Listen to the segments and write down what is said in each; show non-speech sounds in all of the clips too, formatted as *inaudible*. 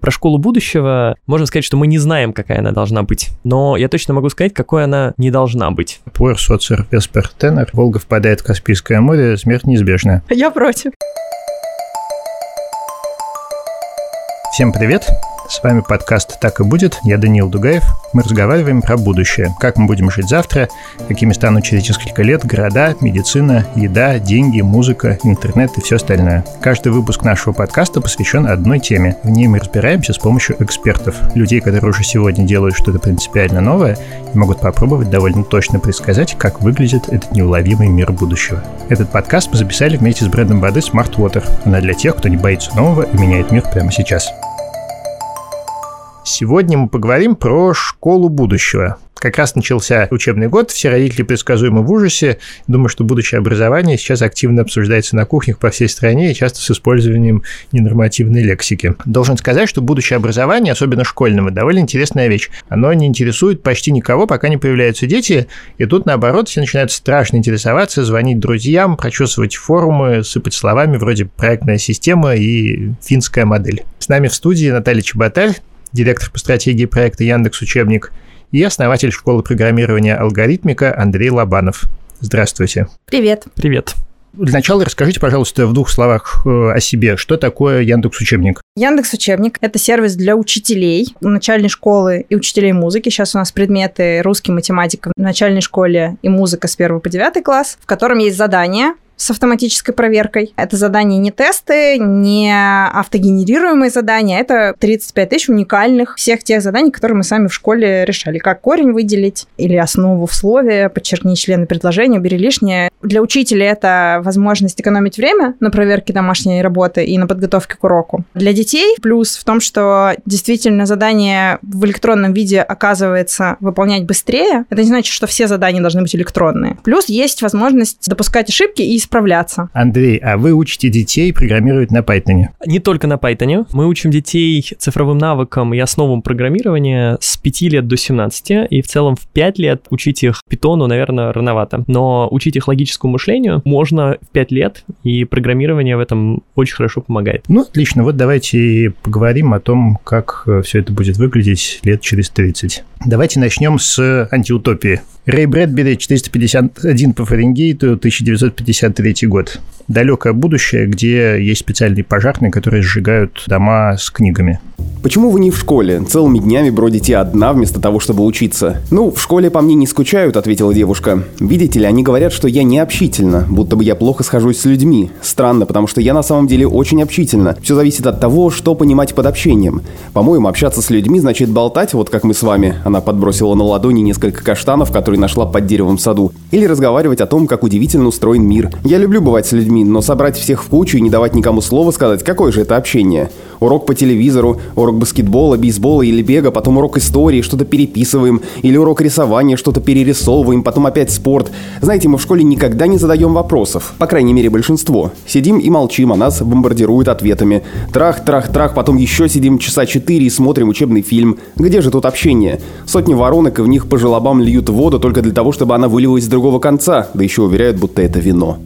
Про школу будущего можно сказать, что мы не знаем, какая она должна быть. Но я точно могу сказать, какой она не должна быть. Пуэр соцер веспер тенор, Волга впадает в Каспийское море, смерть неизбежна. Я против. Всем привет! С вами подкаст «Так и будет». Я Даниил Дугаев. Мы разговариваем про будущее. Как мы будем жить завтра, какими станут через несколько лет города, медицина, еда, деньги, музыка, интернет и все остальное. Каждый выпуск нашего подкаста посвящен одной теме. В ней мы разбираемся с помощью экспертов. Людей, которые уже сегодня делают что-то принципиально новое и могут попробовать довольно точно предсказать, как выглядит этот неуловимый мир будущего. Этот подкаст мы записали вместе с брендом воды Smart Water. Она для тех, кто не боится нового и меняет мир прямо сейчас. Сегодня мы поговорим про школу будущего. Как раз начался учебный год, все родители предсказуемо в ужасе. Думаю, что будущее образование сейчас активно обсуждается на кухнях по всей стране и часто с использованием ненормативной лексики. Должен сказать, что будущее образование, особенно школьного, довольно интересная вещь. Оно не интересует почти никого, пока не появляются дети, и тут, наоборот, все начинают страшно интересоваться, звонить друзьям, прочесывать форумы, сыпать словами вроде «проектная система» и «финская модель». С нами в студии Наталья Чеботарь, директор по стратегии проекта Яндекс Учебник, и основатель школы программирования «Алгоритмика» Андрей Лобанов. Здравствуйте. Привет. Привет. Для начала расскажите, пожалуйста, в двух словах э, о себе. Что такое Яндекс Учебник? Яндекс Учебник – это сервис для учителей начальной школы и учителей музыки. Сейчас у нас предметы русский, математика в начальной школе и музыка с 1 по 9 класс, в котором есть задания, с автоматической проверкой. Это задания не тесты, не автогенерируемые задания, это 35 тысяч уникальных всех тех заданий, которые мы сами в школе решали. Как корень выделить или основу в слове, подчеркни члены предложения, убери лишнее. Для учителя это возможность экономить время на проверке домашней работы и на подготовке к уроку. Для детей плюс в том, что действительно задание в электронном виде оказывается выполнять быстрее. Это не значит, что все задания должны быть электронные. Плюс есть возможность допускать ошибки и справляться. Андрей, а вы учите детей программировать на Python? Не только на Python. Мы учим детей цифровым навыкам и основам программирования с 5 лет до 17, и в целом в 5 лет учить их питону, наверное, рановато. Но учить их логическому мышлению можно в 5 лет, и программирование в этом очень хорошо помогает. Ну, отлично. Вот давайте поговорим о том, как э, все это будет выглядеть лет через 30. Давайте начнем с антиутопии. Рэй Брэдбери, 451 по Фаренгейту, 1953 год. Далекое будущее, где есть специальные пожарные, которые сжигают дома с книгами. Почему вы не в школе? Целыми днями бродите одна вместо того, чтобы учиться. Ну, в школе по мне не скучают, ответила девушка. Видите ли, они говорят, что я не общительна, будто бы я плохо схожусь с людьми. Странно, потому что я на самом деле очень общительна. Все зависит от того, что понимать под общением. По-моему, общаться с людьми значит болтать, вот как мы с вами. Она подбросила на ладони несколько каштанов, которые нашла под деревом в саду. Или разговаривать о том, как удивительно устроен мир. Я люблю бывать с людьми, но собрать всех в кучу и не давать никому слова сказать, какое же это общение. Урок по телевизору, урок баскетбола, бейсбола или бега, потом урок истории, что-то переписываем, или урок рисования, что-то перерисовываем, потом опять спорт. Знаете, мы в школе никогда не задаем вопросов, по крайней мере большинство. Сидим и молчим, а нас бомбардируют ответами. Трах, трах, трах, потом еще сидим часа четыре и смотрим учебный фильм. Где же тут общение? Сотни воронок, и в них по желобам льют воду только для того, чтобы она вылилась с другого конца, да еще уверяют, будто это вино.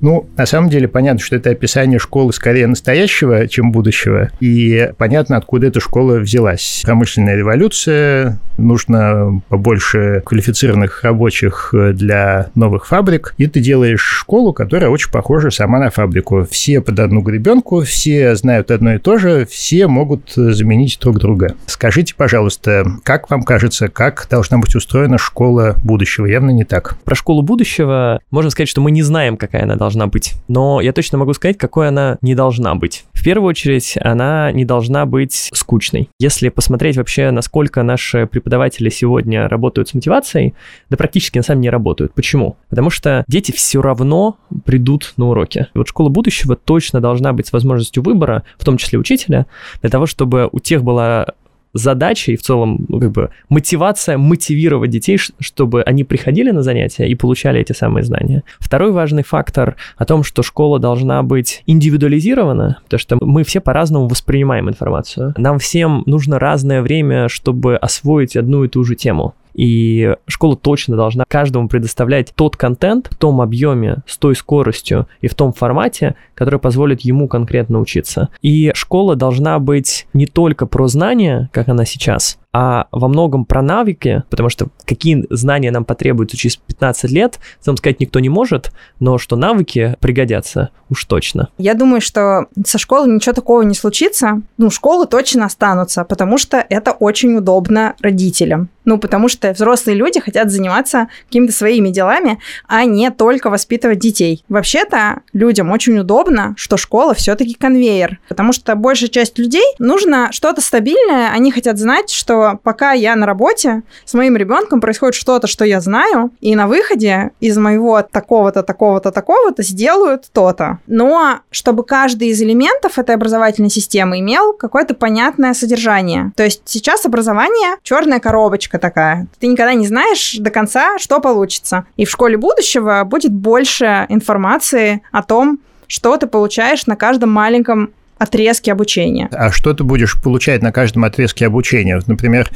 Ну, на самом деле понятно, что это описание школы скорее настоящего, чем будущего. И понятно, откуда эта школа взялась. Промышленная революция, нужно побольше квалифицированных рабочих для новых фабрик. И ты делаешь школу, которая очень похожа сама на фабрику. Все под одну гребенку, все знают одно и то же, все могут заменить друг друга. Скажите, пожалуйста, как вам кажется, как должна быть устроена школа будущего? Явно не так. Про школу будущего можно сказать, что мы не знаем, какая она должна должна быть. Но я точно могу сказать, какой она не должна быть. В первую очередь, она не должна быть скучной. Если посмотреть вообще, насколько наши преподаватели сегодня работают с мотивацией, да практически на самом деле не работают. Почему? Потому что дети все равно придут на уроки. И вот школа будущего точно должна быть с возможностью выбора, в том числе учителя, для того, чтобы у тех была задача и в целом ну, как бы мотивация мотивировать детей, чтобы они приходили на занятия и получали эти самые знания. Второй важный фактор о том, что школа должна быть индивидуализирована, потому что мы все по-разному воспринимаем информацию. Нам всем нужно разное время, чтобы освоить одну и ту же тему. И школа точно должна каждому предоставлять тот контент в том объеме, с той скоростью и в том формате, который позволит ему конкретно учиться. И школа должна быть не только про знания, как она сейчас, а во многом про навыки, потому что какие знания нам потребуются через 15 лет, там сказать никто не может, но что навыки пригодятся уж точно. Я думаю, что со школы ничего такого не случится. Ну, школы точно останутся, потому что это очень удобно родителям. Ну, потому что взрослые люди хотят заниматься какими-то своими делами, а не только воспитывать детей. Вообще-то людям очень удобно, что школа все-таки конвейер, потому что большая часть людей нужно что-то стабильное, они хотят знать, что пока я на работе, с моим ребенком происходит что-то, что я знаю, и на выходе из моего такого-то, такого-то, такого-то сделают то-то. Но чтобы каждый из элементов этой образовательной системы имел какое-то понятное содержание. То есть сейчас образование черная коробочка такая. Ты никогда не знаешь до конца, что получится. И в школе будущего будет больше информации о том, что ты получаешь на каждом маленьком отрезке обучения. А что ты будешь получать на каждом отрезке обучения? Например,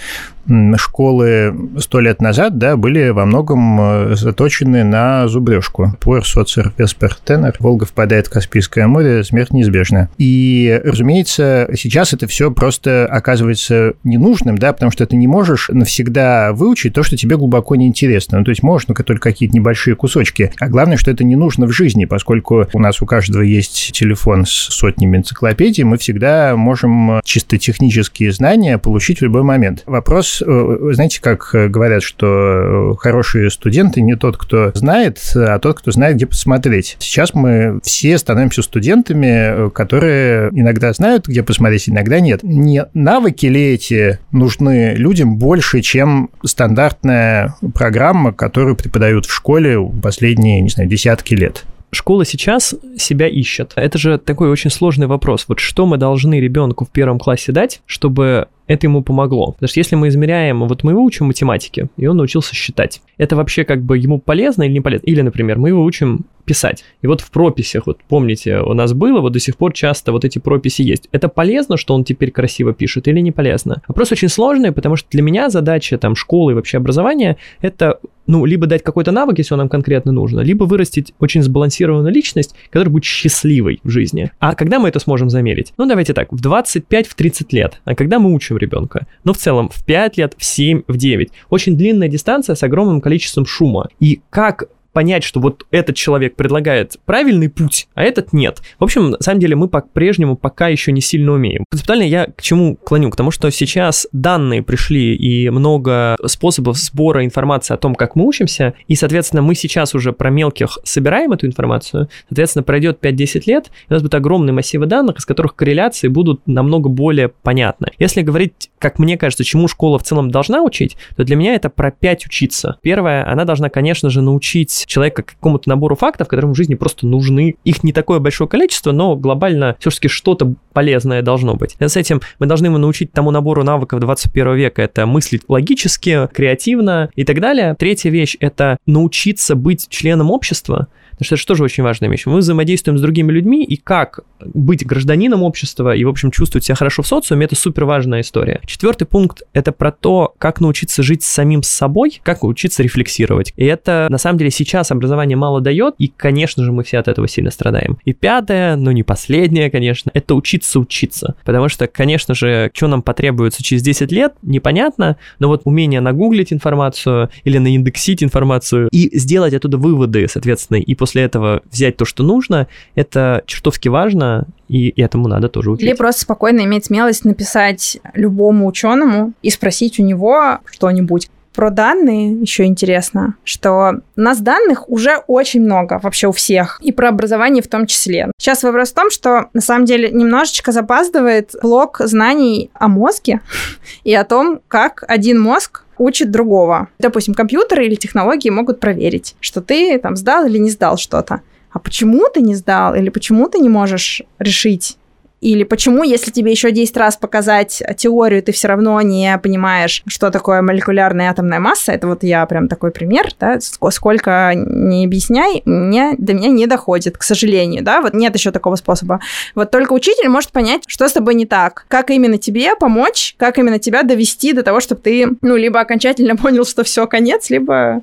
школы сто лет назад да, были во многом э, заточены на зубрежку. Пор, соцер, веспер, тенор. Волга впадает в Каспийское море, смерть неизбежна. И, разумеется, сейчас это все просто оказывается ненужным, да, потому что ты не можешь навсегда выучить то, что тебе глубоко неинтересно. Ну, то есть можешь, но только какие-то небольшие кусочки. А главное, что это не нужно в жизни, поскольку у нас у каждого есть телефон с сотнями энциклопедий, мы всегда можем чисто технические знания получить в любой момент. Вопрос Э, знаете, как говорят, что хорошие студенты не тот, кто знает, а тот, кто знает, где посмотреть. Сейчас мы все становимся студентами, которые иногда знают, где посмотреть, иногда нет. Не навыки ли эти нужны людям больше, чем стандартная программа, которую преподают в школе последние, не знаю, десятки лет? Школа сейчас себя ищет. Это же такой очень сложный вопрос. Вот что мы должны ребенку в первом классе дать, чтобы это ему помогло. Потому что если мы измеряем, вот мы его учим математике, и он научился считать. Это вообще как бы ему полезно или не полезно? Или, например, мы его учим писать. И вот в прописях, вот помните, у нас было, вот до сих пор часто вот эти прописи есть. Это полезно, что он теперь красиво пишет или не полезно? Вопрос очень сложный, потому что для меня задача там школы и вообще образования это ну, либо дать какой-то навык, если он нам конкретно нужно, либо вырастить очень сбалансированную личность, которая будет счастливой в жизни. А когда мы это сможем замерить? Ну, давайте так, в 25-30 в лет. А когда мы учим ребенка? Ну, в целом, в 5 лет, в 7, в 9. Очень длинная дистанция с огромным количеством шума. И как понять, что вот этот человек предлагает правильный путь, а этот нет. В общем, на самом деле мы по-прежнему пока еще не сильно умеем. Концептуально я к чему клоню? К тому, что сейчас данные пришли и много способов сбора информации о том, как мы учимся, и, соответственно, мы сейчас уже про мелких собираем эту информацию, соответственно, пройдет 5-10 лет, и у нас будут огромные массивы данных, из которых корреляции будут намного более понятны. Если говорить, как мне кажется, чему школа в целом должна учить, то для меня это про 5 учиться. Первое, она должна, конечно же, научить человека к какому-то набору фактов, которым в жизни просто нужны. Их не такое большое количество, но глобально все-таки что-то полезное должно быть. И с этим мы должны его научить тому набору навыков 21 века. Это мыслить логически, креативно и так далее. Третья вещь — это научиться быть членом общества, Потому что это же тоже очень важная вещь. Мы взаимодействуем с другими людьми, и как быть гражданином общества и, в общем, чувствовать себя хорошо в социуме, это супер важная история. Четвертый пункт — это про то, как научиться жить самим собой, как научиться рефлексировать. И это, на самом деле, сейчас образование мало дает, и, конечно же, мы все от этого сильно страдаем. И пятое, но не последнее, конечно, это учиться учиться. Потому что, конечно же, что нам потребуется через 10 лет, непонятно, но вот умение нагуглить информацию или наиндексить информацию и сделать оттуда выводы, соответственно, и после этого взять то, что нужно, это чертовски важно, и этому надо тоже учить. Или просто спокойно иметь смелость написать любому ученому и спросить у него что-нибудь. Про данные еще интересно, что у нас данных уже очень много вообще у всех, и про образование в том числе. Сейчас вопрос в том, что на самом деле немножечко запаздывает блок знаний о мозге *laughs* и о том, как один мозг учит другого. Допустим, компьютеры или технологии могут проверить, что ты там сдал или не сдал что-то. А почему ты не сдал или почему ты не можешь решить Или почему, если тебе еще 10 раз показать теорию, ты все равно не понимаешь, что такое молекулярная атомная масса. Это вот я прям такой пример, да, сколько не объясняй, мне, до меня не доходит, к сожалению, да, вот нет еще такого способа. Вот только учитель может понять, что с тобой не так, как именно тебе помочь, как именно тебя довести до того, чтобы ты, ну, либо окончательно *laughs* понял, что все, конец, либо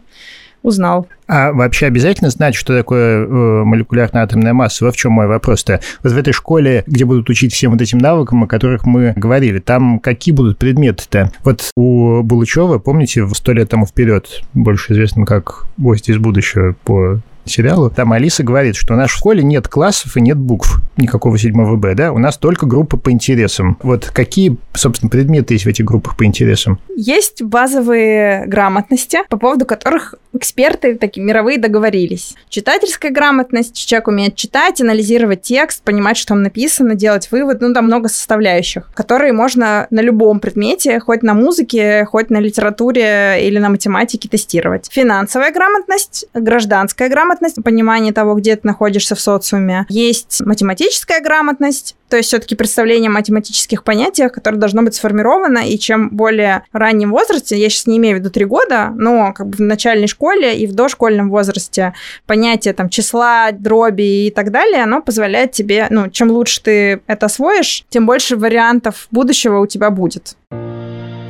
узнал. А вообще обязательно знать, что такое э, молекулярная атомная масса? Вот в чем мой вопрос-то. Вот в этой школе, где будут учить всем вот этим навыкам, о которых мы говорили, там какие будут предметы-то? Вот у Булычева, помните, в сто лет тому вперед, больше известным как «Гость из будущего» по сериалу, там Алиса говорит, что у нас в школе нет классов и нет букв никакого 7 Б, да, у нас только группа по интересам. Вот какие, собственно, предметы есть в этих группах по интересам? Есть базовые грамотности, по поводу которых эксперты такие мировые договорились. Читательская грамотность, человек умеет читать, анализировать текст, понимать, что там написано, делать вывод, ну, там много составляющих, которые можно на любом предмете, хоть на музыке, хоть на литературе или на математике тестировать. Финансовая грамотность, гражданская грамотность, понимание того, где ты находишься в социуме. Есть математическая грамотность, то есть все-таки представление о математических понятиях, которое должно быть сформировано, и чем более раннем возрасте, я сейчас не имею в виду три года, но как бы в начальной школе и в дошкольном возрасте понятие там числа, дроби и так далее, оно позволяет тебе, ну, чем лучше ты это освоишь, тем больше вариантов будущего у тебя будет.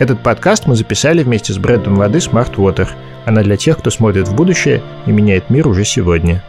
Этот подкаст мы записали вместе с брендом воды Smart Water. Она для тех, кто смотрит в будущее и меняет мир уже сегодня.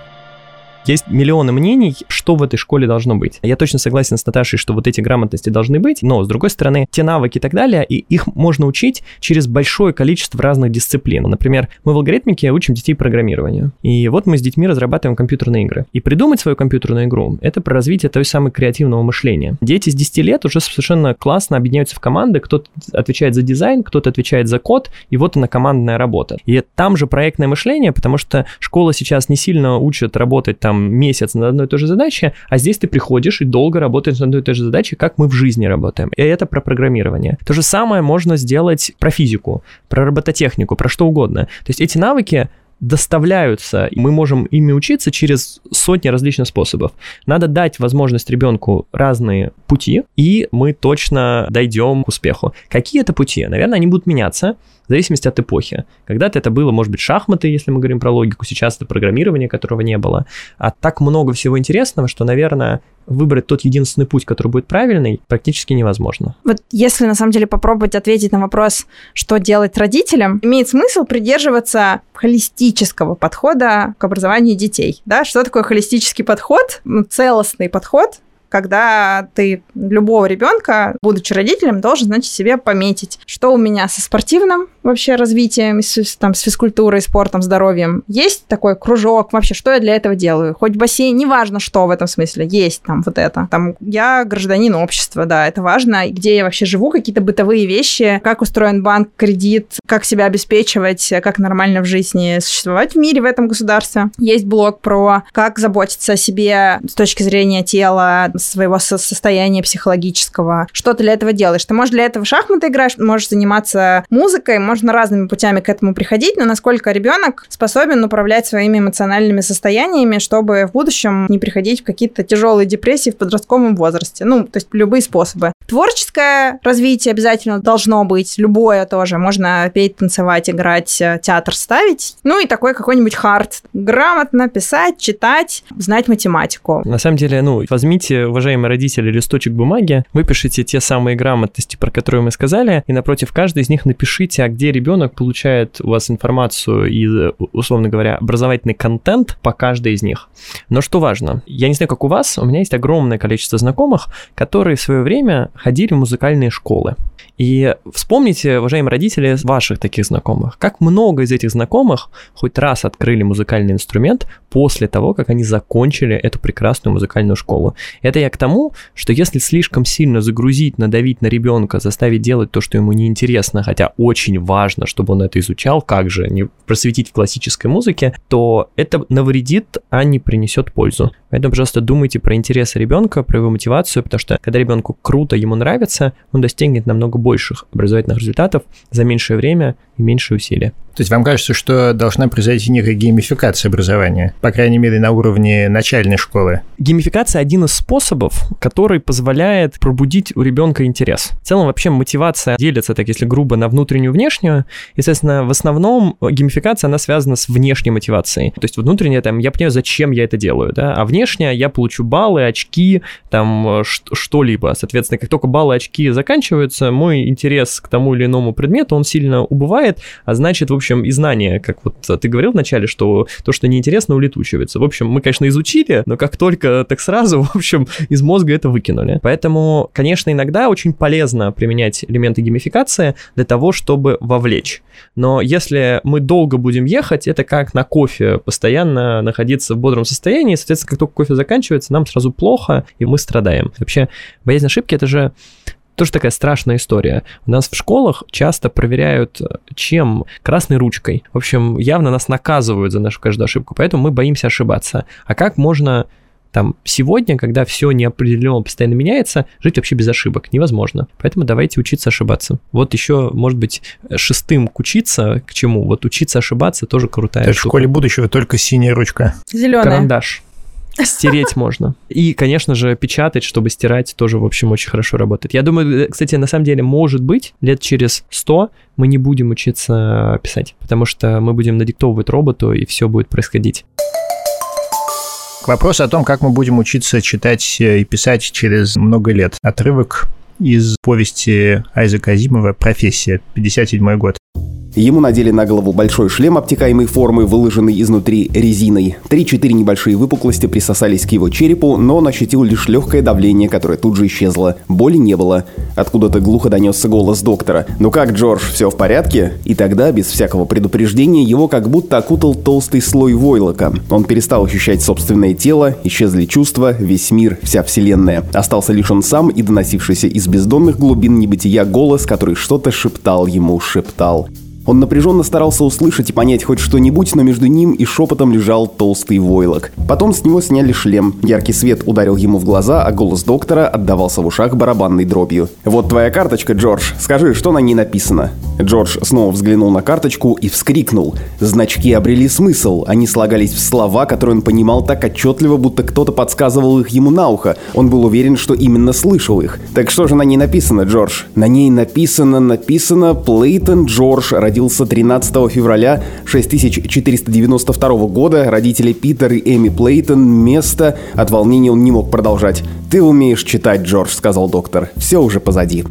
Есть миллионы мнений, что в этой школе должно быть. Я точно согласен с Наташей, что вот эти грамотности должны быть, но, с другой стороны, те навыки и так далее, и их можно учить через большое количество разных дисциплин. Например, мы в алгоритмике учим детей программированию. И вот мы с детьми разрабатываем компьютерные игры. И придумать свою компьютерную игру — это про развитие той самой креативного мышления. Дети с 10 лет уже совершенно классно объединяются в команды, кто-то отвечает за дизайн, кто-то отвечает за код, и вот она командная работа. И там же проектное мышление, потому что школа сейчас не сильно учит работать там там месяц над одной и той же задачей, а здесь ты приходишь и долго работаешь над одной и той же задачей, как мы в жизни работаем. И это про программирование. То же самое можно сделать про физику, про робототехнику, про что угодно. То есть эти навыки доставляются, и мы можем ими учиться через сотни различных способов. Надо дать возможность ребенку разные пути, и мы точно дойдем к успеху. Какие это пути? Наверное, они будут меняться в зависимости от эпохи. Когда-то это было, может быть, шахматы, если мы говорим про логику, сейчас это программирование, которого не было. А так много всего интересного, что, наверное, выбрать тот единственный путь, который будет правильный, практически невозможно. Вот если на самом деле попробовать ответить на вопрос, что делать родителям, имеет смысл придерживаться холистического подхода к образованию детей. Да? Что такое холистический подход? Ну, целостный подход когда ты любого ребенка, будучи родителем, должен, значит, себе пометить, что у меня со спортивным вообще развитием, с, там, с физкультурой, спортом, здоровьем. Есть такой кружок, вообще, что я для этого делаю? Хоть бассейн, неважно, что в этом смысле, есть там вот это. Там я гражданин общества, да, это важно. Где я вообще живу, какие-то бытовые вещи, как устроен банк, кредит, как себя обеспечивать, как нормально в жизни существовать в мире, в этом государстве. Есть блог про как заботиться о себе с точки зрения тела, своего состояния психологического. Что ты для этого делаешь? Ты можешь для этого в шахматы играть, можешь заниматься музыкой, можно разными путями к этому приходить, но насколько ребенок способен управлять своими эмоциональными состояниями, чтобы в будущем не приходить в какие-то тяжелые депрессии в подростковом возрасте. Ну, то есть любые способы. Творческое развитие обязательно должно быть, любое тоже. Можно петь, танцевать, играть, э, театр ставить. Ну и такой какой-нибудь хард. Грамотно писать, читать, знать математику. На самом деле, ну, возьмите уважаемые родители, листочек бумаги, выпишите те самые грамотности, про которые мы сказали, и напротив каждой из них напишите, а где ребенок получает у вас информацию и, условно говоря, образовательный контент по каждой из них. Но что важно, я не знаю, как у вас, у меня есть огромное количество знакомых, которые в свое время ходили в музыкальные школы. И вспомните, уважаемые родители, ваших таких знакомых, как много из этих знакомых хоть раз открыли музыкальный инструмент после того, как они закончили эту прекрасную музыкальную школу. Это я к тому, что если слишком сильно загрузить, надавить на ребенка, заставить делать то, что ему неинтересно, хотя очень важно, чтобы он это изучал, как же не просветить в классической музыке, то это навредит, а не принесет пользу. Поэтому, пожалуйста, думайте про интересы ребенка, про его мотивацию, потому что когда ребенку круто, ему нравится, он достигнет намного намного больших образовательных результатов за меньшее время и меньшие усилия. То есть вам кажется, что должна произойти некая геймификация образования, по крайней мере, на уровне начальной школы? Геймификация один из способов, который позволяет пробудить у ребенка интерес. В целом вообще мотивация делится, так если грубо, на внутреннюю и внешнюю. Естественно, в основном геймификация, она связана с внешней мотивацией. То есть внутренняя, там, я понимаю, зачем я это делаю, да, а внешняя, я получу баллы, очки, там, что-либо. Соответственно, как только баллы, очки заканчиваются, мой интерес к тому или иному предмету, он сильно убывает, а значит, в общем, и знания, как вот ты говорил вначале, что то, что неинтересно, улетучивается. В общем, мы, конечно, изучили, но как только так сразу, *laughs* в общем, из мозга это выкинули. Поэтому, конечно, иногда очень полезно применять элементы геймификации для того, чтобы вовлечь. Но если мы долго будем ехать, это как на кофе, постоянно находиться в бодром состоянии, соответственно, как только кофе заканчивается, нам сразу плохо, и мы страдаем. Вообще, боязнь ошибки — это же тоже такая страшная история. У нас в школах часто проверяют э, чем? Красной ручкой. В общем, явно нас наказывают за нашу каждую ошибку, поэтому мы боимся ошибаться. А как можно там сегодня, когда все неопределенно постоянно меняется, жить вообще без ошибок невозможно. Поэтому давайте учиться ошибаться. Вот еще, может быть, шестым к учиться к чему? Вот учиться ошибаться тоже крутая То штука. в школе будущего только синяя ручка. Зеленая. Карандаш. Стереть можно. И, конечно же, печатать, чтобы стирать, тоже, в общем, очень хорошо работает. Я думаю, кстати, на самом деле, может быть, лет через 100 мы не будем учиться писать, потому что мы будем надиктовывать роботу, и все будет происходить. К вопросу о том, как мы будем учиться читать и писать через много лет. Отрывок из повести Айзека Азимова «Профессия», 57 год. Ему надели на голову большой шлем обтекаемой формы, выложенный изнутри резиной. Три-четыре небольшие выпуклости присосались к его черепу, но он ощутил лишь легкое давление, которое тут же исчезло. Боли не было. Откуда-то глухо донесся голос доктора. «Ну как, Джордж, все в порядке?» И тогда, без всякого предупреждения, его как будто окутал толстый слой войлока. Он перестал ощущать собственное тело, исчезли чувства, весь мир, вся вселенная. Остался лишь он сам и доносившийся из бездонных глубин небытия голос, который что-то шептал ему, шептал. Он напряженно старался услышать и понять хоть что-нибудь, но между ним и шепотом лежал толстый войлок. Потом с него сняли шлем. Яркий свет ударил ему в глаза, а голос доктора отдавался в ушах барабанной дробью. «Вот твоя карточка, Джордж. Скажи, что на ней написано?» Джордж снова взглянул на карточку и вскрикнул. Значки обрели смысл. Они слагались в слова, которые он понимал так отчетливо, будто кто-то подсказывал их ему на ухо. Он был уверен, что именно слышал их. «Так что же на ней написано, Джордж?» «На ней написано, написано Плейтон Джордж родился 13 февраля 6492 года. Родители Питер и Эми Плейтон. Место. От волнения он не мог продолжать. «Ты умеешь читать, Джордж», — сказал доктор. «Все уже позади».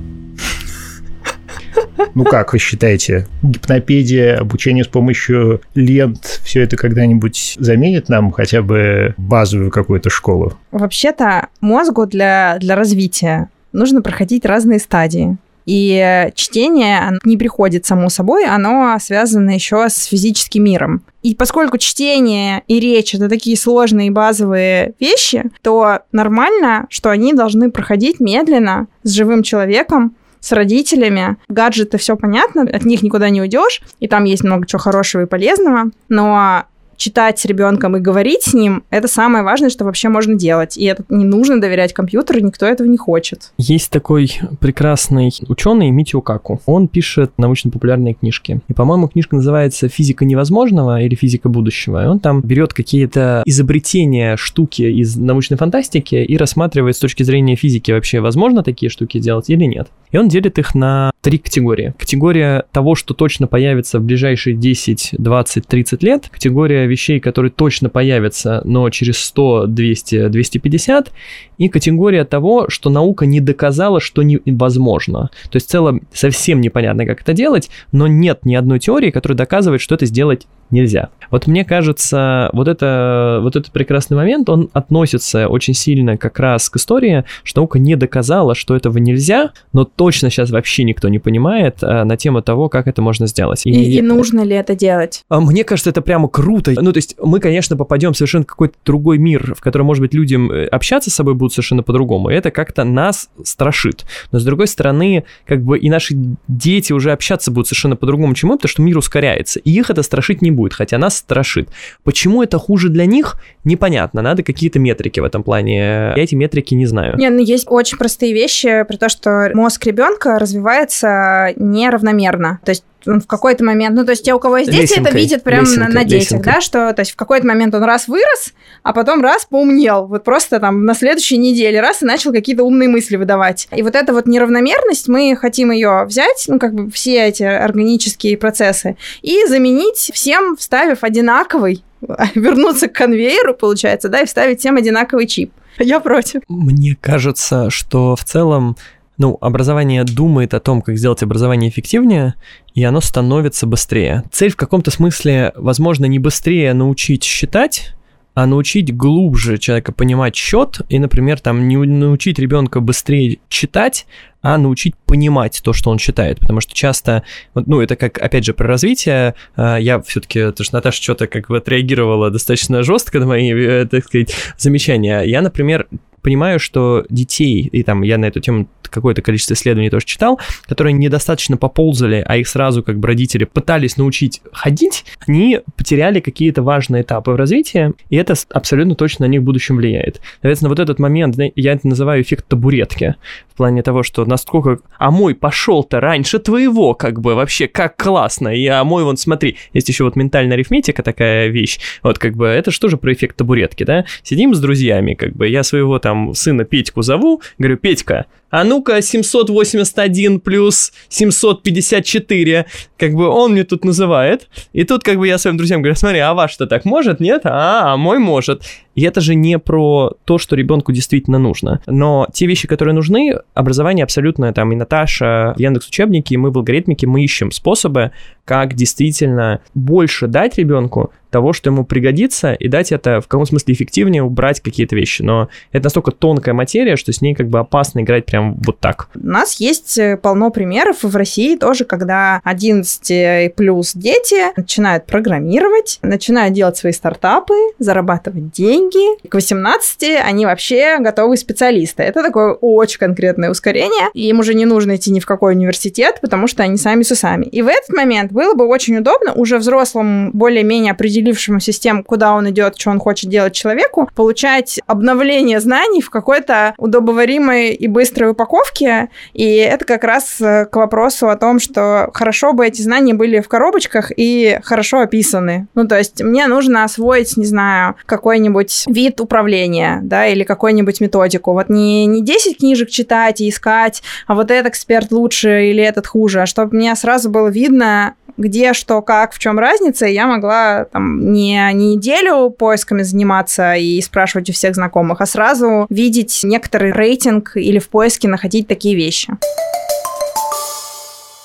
Ну как вы считаете, гипнопедия, обучение с помощью лент, все это когда-нибудь заменит нам хотя бы базовую какую-то школу? Вообще-то мозгу для, для развития нужно проходить разные стадии. И чтение не приходит само собой, оно связано еще с физическим миром. И поскольку чтение и речь это такие сложные базовые вещи, то нормально, что они должны проходить медленно с живым человеком, с родителями. Гаджеты, все понятно, от них никуда не уйдешь, и там есть много чего хорошего и полезного, но читать с ребенком и говорить с ним, это самое важное, что вообще можно делать. И это не нужно доверять компьютеру, никто этого не хочет. Есть такой прекрасный ученый Митио Каку. Он пишет научно-популярные книжки. И, по-моему, книжка называется «Физика невозможного» или «Физика будущего». И он там берет какие-то изобретения, штуки из научной фантастики и рассматривает с точки зрения физики вообще, возможно такие штуки делать или нет. И он делит их на три категории. Категория того, что точно появится в ближайшие 10, 20, 30 лет. Категория вещей, которые точно появятся, но через 100, 200, 250. И категория того, что наука не доказала, что невозможно. То есть в целом совсем непонятно, как это делать, но нет ни одной теории, которая доказывает, что это сделать нельзя. Вот мне кажется, вот, это, вот этот прекрасный момент, он относится очень сильно как раз к истории, что наука не доказала, что этого нельзя, но точно сейчас вообще никто не понимает а, на тему того, как это можно сделать. И, и, и нужно ли это делать? А, мне кажется, это прямо круто. Ну, то есть мы, конечно, попадем в совершенно какой-то другой мир, в котором, может быть, людям э, общаться с собой будут совершенно по-другому. И это как-то нас страшит. Но, с другой стороны, как бы и наши дети уже общаться будут совершенно по-другому, чем мы, потому что мир ускоряется. И их это страшить не будет будет, хотя нас страшит. Почему это хуже для них, непонятно. Надо какие-то метрики в этом плане. Я эти метрики не знаю. Не, ну есть очень простые вещи, про то, что мозг ребенка развивается неравномерно. То есть в какой-то момент, ну, то есть те, у кого есть дети, Лесенкой, это видят прямо на, лесенкой, на детях, лесенкой. да, что, то есть в какой-то момент он раз вырос, а потом раз поумнел, вот просто там на следующей неделе раз и начал какие-то умные мысли выдавать. И вот эта вот неравномерность, мы хотим ее взять, ну, как бы все эти органические процессы, и заменить всем, вставив одинаковый, *laughs* вернуться к конвейеру, получается, да, и вставить всем одинаковый чип. Я против. Мне кажется, что в целом ну, образование думает о том, как сделать образование эффективнее, и оно становится быстрее. Цель в каком-то смысле, возможно, не быстрее научить считать, а научить глубже человека понимать счет и, например, там не научить ребенка быстрее читать, а научить понимать то, что он читает, потому что часто, ну, это как, опять же, про развитие, э, я все-таки, потому что Наташа что-то как бы отреагировала достаточно жестко на мои, э, так сказать, замечания. Я, например, понимаю, что детей, и там я на эту тему какое-то количество исследований тоже читал, которые недостаточно поползали, а их сразу как бы родители пытались научить ходить, они потеряли какие-то важные этапы в развитии, и это абсолютно точно на них в будущем влияет. Соответственно, вот этот момент, я это называю эффект табуретки, в плане того, что насколько... А мой пошел-то раньше твоего, как бы, вообще, как классно, и а мой, вон, смотри, есть еще вот ментальная арифметика такая вещь, вот, как бы, это что же про эффект табуретки, да? Сидим с друзьями, как бы, я своего там сына Петьку зову, говорю, Петька, а ну-ка 781 плюс 754, как бы он мне тут называет, и тут как бы я своим друзьям говорю, смотри, а ваш-то так может, нет? А, а мой может. И это же не про то, что ребенку действительно нужно. Но те вещи, которые нужны, образование абсолютно, там и Наташа, Яндекс учебники, мы в алгоритмике, мы ищем способы, как действительно больше дать ребенку того, что ему пригодится, и дать это в каком смысле эффективнее убрать какие-то вещи. Но это настолько тонкая материя, что с ней как бы опасно играть прям вот так. У нас есть э, полно примеров в России тоже, когда 11 и плюс дети начинают программировать, начинают делать свои стартапы, зарабатывать деньги. К 18 они вообще готовые специалисты. Это такое очень конкретное ускорение. И им уже не нужно идти ни в какой университет, потому что они сами с усами. И в этот момент было бы очень удобно уже взрослому, более-менее определившемуся с тем, куда он идет, что он хочет делать человеку, получать обновление знаний в какой-то удобоваримой и быстрой упаковке. И это как раз э, к вопросу о том, что хорошо бы эти знания были в коробочках и хорошо описаны. Ну, то есть мне нужно освоить, не знаю, какой-нибудь вид управления, да, или какую-нибудь методику. Вот не, не 10 книжек читать и искать, а вот этот эксперт лучше или этот хуже, а чтобы мне сразу было видно, где, что, как, в чем разница, и я могла там не, не неделю поисками заниматься и спрашивать у всех знакомых, а сразу видеть некоторый рейтинг или в поиске находить такие вещи.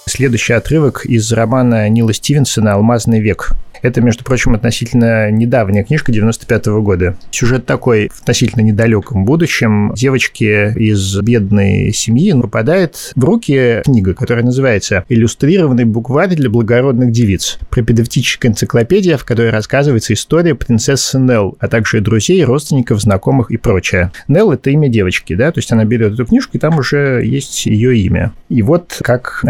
Следующий отрывок из романа Нила Стивенсона «Алмазный век». Это, между прочим, относительно недавняя книжка 95 года. Сюжет такой в относительно недалеком будущем. Девочке из бедной семьи попадает в руки книга, которая называется «Иллюстрированный букварь для благородных девиц». Пропедевтическая энциклопедия, в которой рассказывается история принцессы Нелл, а также друзей, родственников, знакомых и прочее. Нелл — это имя девочки, да, то есть она берет эту книжку, и там уже есть ее имя. И вот как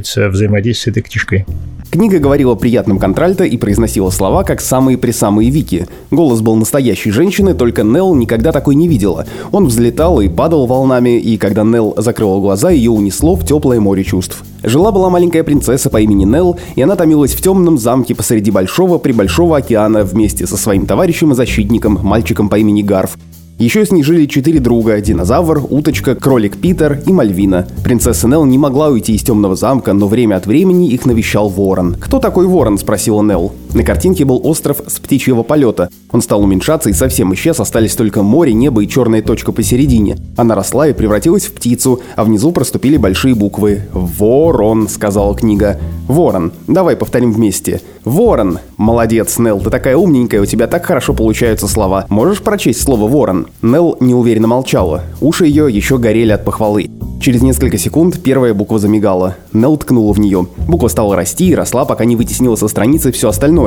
описывается взаимодействие этой книжкой. Книга говорила приятным контральто и произносила слова, как самые-присамые Вики. Голос был настоящей женщины, только Нелл никогда такой не видела. Он взлетал и падал волнами, и когда Нелл закрыла глаза, ее унесло в теплое море чувств. Жила-была маленькая принцесса по имени Нелл, и она томилась в темном замке посреди большого прибольшого океана вместе со своим товарищем и защитником, мальчиком по имени Гарф. Еще с ней жили четыре друга – динозавр, уточка, кролик Питер и Мальвина. Принцесса Нелл не могла уйти из темного замка, но время от времени их навещал ворон. «Кто такой ворон?» – спросила Нелл. На картинке был остров с птичьего полета. Он стал уменьшаться и совсем исчез, остались только море, небо и черная точка посередине. Она росла и превратилась в птицу, а внизу проступили большие буквы. «Ворон», – сказала книга. «Ворон». Давай повторим вместе. «Ворон». Молодец, Нелл, ты такая умненькая, у тебя так хорошо получаются слова. Можешь прочесть слово «ворон»? Нелл неуверенно молчала. Уши ее еще горели от похвалы. Через несколько секунд первая буква замигала. Нелл ткнула в нее. Буква стала расти и росла, пока не вытеснила со страницы все остальное.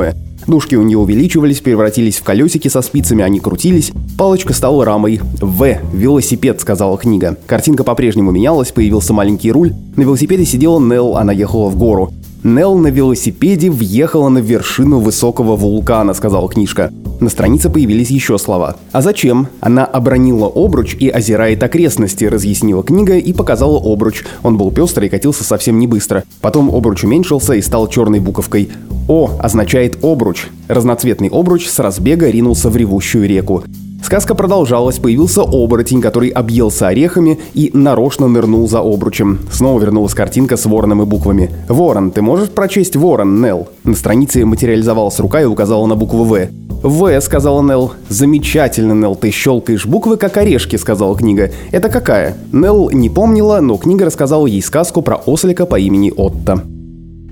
Ножки у нее увеличивались, превратились в колесики со спицами, они крутились. Палочка стала рамой. «В. Велосипед», — сказала книга. Картинка по-прежнему менялась, появился маленький руль. На велосипеде сидела Нелл, она ехала в гору. Нелл на велосипеде въехала на вершину высокого вулкана, сказала книжка. На странице появились еще слова. А зачем? Она обронила обруч и озирает окрестности, разъяснила книга и показала обруч. Он был пестрый и катился совсем не быстро. Потом обруч уменьшился и стал черной буковкой. О означает обруч. Разноцветный обруч с разбега ринулся в ревущую реку. Сказка продолжалась, появился оборотень, который объелся орехами и нарочно нырнул за обручем. Снова вернулась картинка с вороном и буквами. «Ворон, ты можешь прочесть ворон, Нел?» На странице материализовалась рука и указала на букву «В». «В», — сказала Нел. «Замечательно, Нел, ты щелкаешь буквы, как орешки», — сказала книга. «Это какая?» Нел не помнила, но книга рассказала ей сказку про ослика по имени Отто.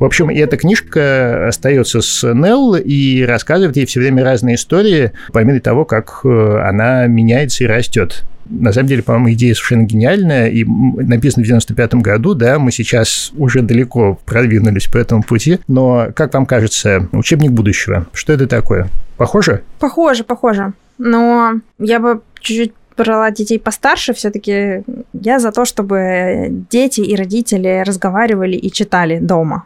В общем, эта книжка остается с Нелл и рассказывает ей все время разные истории по мере того, как э, она меняется и растет. На самом деле, по-моему, идея совершенно гениальная, и написана в 95 году, да, мы сейчас уже далеко продвинулись по этому пути, но, как вам кажется, учебник будущего, что это такое? Похоже? Похоже, похоже. Но я бы чуть-чуть брала детей постарше, все-таки я за то, чтобы дети и родители разговаривали и читали дома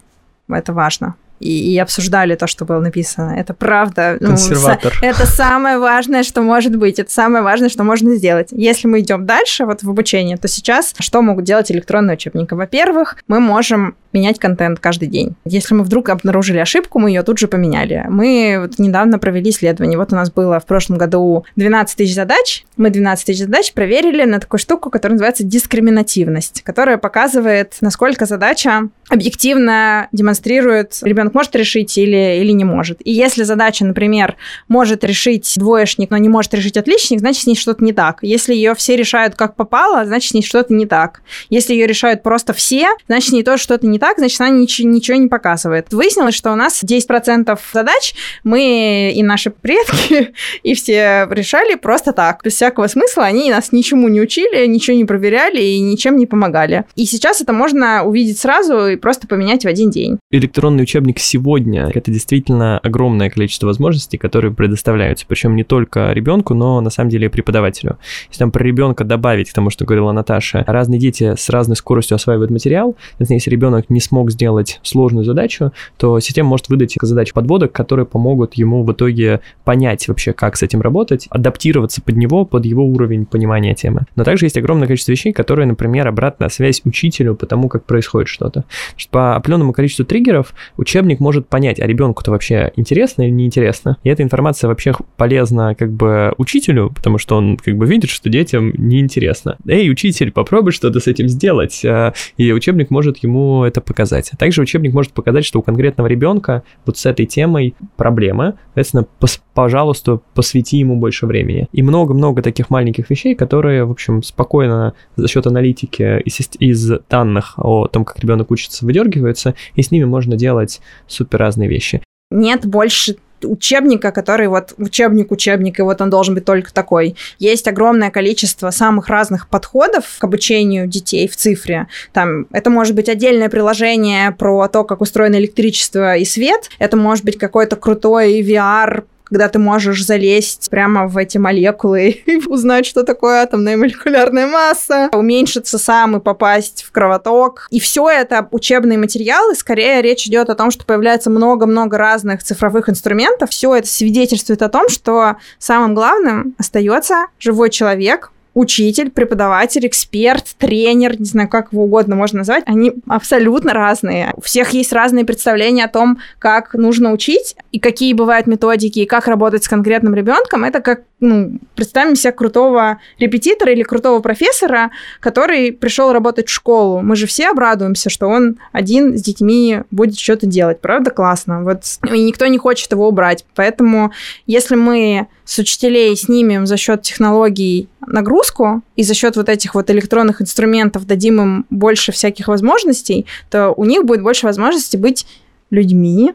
это важно и, и обсуждали то, что было написано. Это правда. Ну, Консерватор. Ну, это самое важное, что может быть. Это самое важное, что можно сделать. Если мы идем дальше, вот в обучение, то сейчас что могут делать электронные учебники? Во-первых, мы можем менять контент каждый день. Если мы вдруг обнаружили ошибку, мы ее тут же поменяли. Мы вот недавно провели исследование. Вот у нас было в прошлом году 12 тысяч задач. Мы 12 тысяч задач проверили на такую штуку, которая называется дискриминативность, которая показывает, насколько задача объективно демонстрирует, ребенок может решить или, или не может. И если задача, например, может решить двоечник, но не может решить отличник, значит, с ней что-то не так. Если ее все решают как попало, значит, с ней что-то не так. Если ее решают просто все, значит, с ней тоже что-то не так, значит, она ничего, ничего не показывает. Выяснилось, что у нас 10% задач мы и наши предки, *laughs* и все решали просто так, без всякого смысла. Они нас ничему не учили, ничего не проверяли и ничем не помогали. И сейчас это можно увидеть сразу и просто поменять в один день. Электронный учебник сегодня — это действительно огромное количество возможностей, которые предоставляются, причем не только ребенку, но на самом деле и преподавателю. Если там про ребенка добавить к тому, что говорила Наташа, разные дети с разной скоростью осваивают материал, если ребенок не смог сделать сложную задачу, то система может выдать задачи подводок, которые помогут ему в итоге понять вообще, как с этим работать, адаптироваться под него, под его уровень понимания темы. Но также есть огромное количество вещей, которые, например, обратная связь учителю по тому, как происходит что-то что по определенному количеству триггеров учебник может понять, а ребенку-то вообще интересно или неинтересно. И эта информация вообще полезна как бы учителю, потому что он как бы видит, что детям неинтересно. Эй, учитель, попробуй что-то с этим сделать. А, и учебник может ему это показать. Также учебник может показать, что у конкретного ребенка вот с этой темой проблемы. Соответственно, пос пожалуйста, посвяти ему больше времени. И много-много таких маленьких вещей, которые, в общем, спокойно за счет аналитики из, из данных о том, как ребенок учится выдергиваются, и с ними можно делать супер разные вещи. Нет больше учебника, который вот учебник, учебник, и вот он должен быть только такой. Есть огромное количество самых разных подходов к обучению детей в цифре. Там это может быть отдельное приложение про то, как устроено электричество и свет. Это может быть какой-то крутой VR когда ты можешь залезть прямо в эти молекулы *laughs* и узнать, что такое атомная молекулярная масса, уменьшиться сам и попасть в кровоток. И все это учебные материалы. Скорее речь идет о том, что появляется много-много разных цифровых инструментов. Все это свидетельствует о том, что самым главным остается живой человек, учитель, преподаватель, эксперт, тренер, не знаю, как его угодно можно назвать, они абсолютно разные. У всех есть разные представления о том, как нужно учить, и какие бывают методики, и как работать с конкретным ребенком. Это как, ну, представим себе крутого репетитора или крутого профессора, который пришел работать в школу. Мы же все обрадуемся, что он один с детьми будет что-то делать. Правда, классно. Вот и никто не хочет его убрать. Поэтому, если мы с учителей снимем за счет технологий нагрузку и за счет вот этих вот электронных инструментов дадим им больше всяких возможностей, то у них будет больше возможностей быть людьми,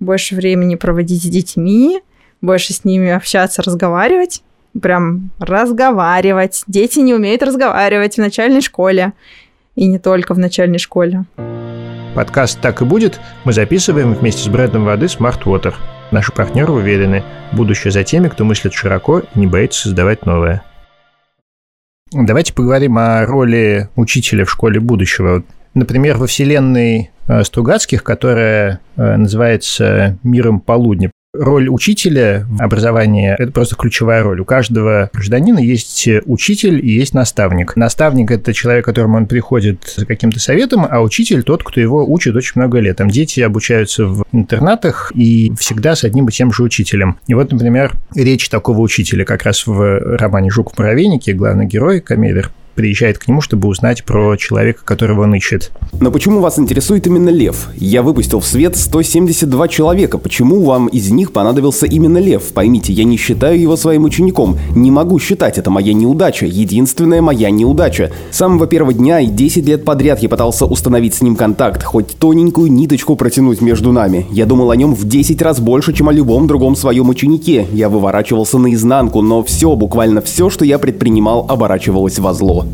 больше времени проводить с детьми, больше с ними общаться, разговаривать. Прям разговаривать. Дети не умеют разговаривать в начальной школе. И не только в начальной школе. Подкаст «Так и будет» мы записываем вместе с брендом воды Smart Water. Наши партнеры уверены, будущее за теми, кто мыслит широко и не боится создавать новое. Давайте поговорим о роли учителя в школе будущего. Например, во вселенной э, Стругацких, которая э, называется «Миром полудня», роль учителя в образовании – это просто ключевая роль. У каждого гражданина есть учитель и есть наставник. Наставник – это человек, к которому он приходит за каким-то советом, а учитель – тот, кто его учит очень много лет. Там дети обучаются в интернатах и всегда с одним и тем же учителем. И вот, например, речь такого учителя как раз в романе «Жук в муравейнике» главный герой Камелер приезжает к нему, чтобы узнать про человека, которого он ищет. Но почему вас интересует именно лев? Я выпустил в свет 172 человека. Почему вам из них понадобился именно лев? Поймите, я не считаю его своим учеником. Не могу считать, это моя неудача. Единственная моя неудача. С самого первого дня и 10 лет подряд я пытался установить с ним контакт, хоть тоненькую ниточку протянуть между нами. Я думал о нем в 10 раз больше, чем о любом другом своем ученике. Я выворачивался наизнанку, но все, буквально все, что я предпринимал, оборачивалось во зло.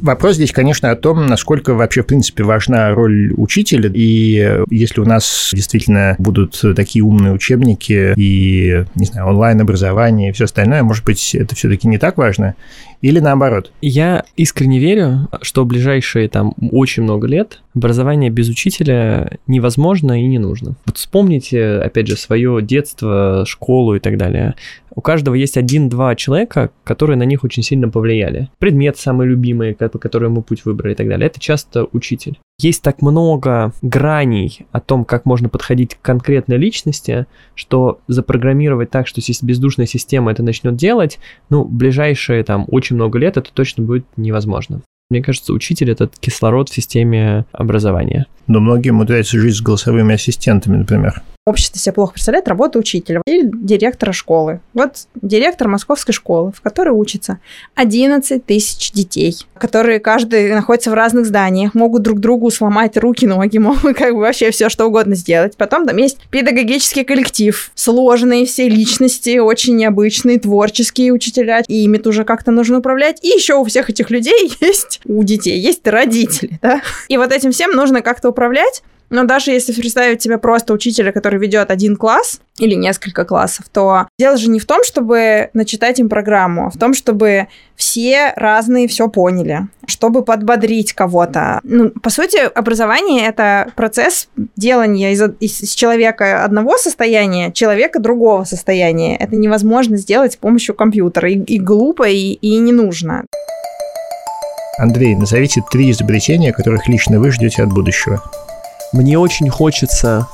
Вопрос здесь, конечно, о том, насколько вообще, в принципе, важна роль учителя. И если у нас действительно будут такие умные учебники и, не знаю, онлайн-образование и все остальное, может быть, это все-таки не так важно? Или наоборот? Я искренне верю, что в ближайшие там очень много лет образование без учителя невозможно и не нужно. Вот вспомните, опять же, свое детство, школу и так далее. У каждого есть один-два человека, которые на них очень сильно повлияли. Предмет самый любимый, по которому мы путь выбрали и так далее. Это часто учитель. Есть так много граней о том, как можно подходить к конкретной личности, что запрограммировать так, что бездушная система это начнет делать, ну, ближайшие там очень много лет это точно будет невозможно. Мне кажется, учитель — это кислород в системе образования. Но многие умудряются жить с голосовыми ассистентами, например общество себе плохо представляет работу учителя или директора школы. Вот директор московской школы, в которой учится 11 тысяч детей, которые каждый находится в разных зданиях, могут друг другу сломать руки, ноги, *laughs* могут как бы вообще все что угодно сделать. Потом там есть педагогический коллектив, сложные все личности, очень необычные, творческие учителя, и ими тоже как-то нужно управлять. И еще у всех этих людей *laughs* есть, у детей есть родители, да? И вот этим всем нужно как-то управлять. Но даже если представить себе просто учителя, который ведет один класс или несколько классов, то дело же не в том, чтобы начитать им программу, а в том, чтобы все разные все поняли, чтобы подбодрить кого-то. Ну, по сути, образование — это процесс делания из, из человека одного состояния человека другого состояния. Это невозможно сделать с помощью компьютера. И, и глупо, и, и не нужно. Андрей, назовите три изобретения, которых лично вы ждете от будущего. Мне очень хочется,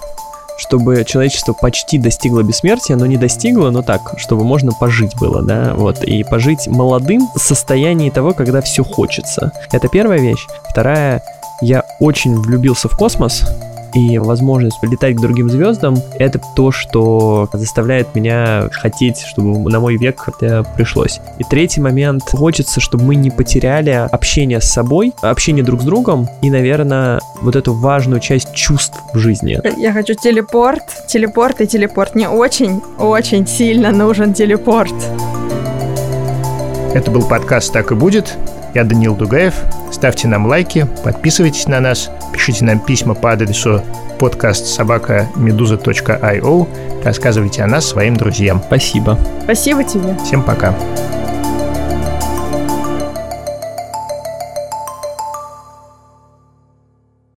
чтобы человечество почти достигло бессмертия, но не достигло, но так, чтобы можно пожить было, да, вот, и пожить молодым в состоянии того, когда все хочется. Это первая вещь. Вторая, я очень влюбился в космос, и возможность полетать к другим звездам — это то, что заставляет меня хотеть, чтобы на мой век это пришлось. И третий момент. Хочется, чтобы мы не потеряли общение с собой, общение друг с другом и, наверное, вот эту важную часть чувств в жизни. Я хочу телепорт, телепорт и телепорт. Мне очень-очень сильно нужен телепорт. Это был подкаст «Так и будет». Я Данил Дугаев. Ставьте нам лайки, подписывайтесь на нас, пишите нам письма по адресу подкаст собака медуза.io. Рассказывайте о нас своим друзьям. Спасибо. Спасибо тебе. Всем пока.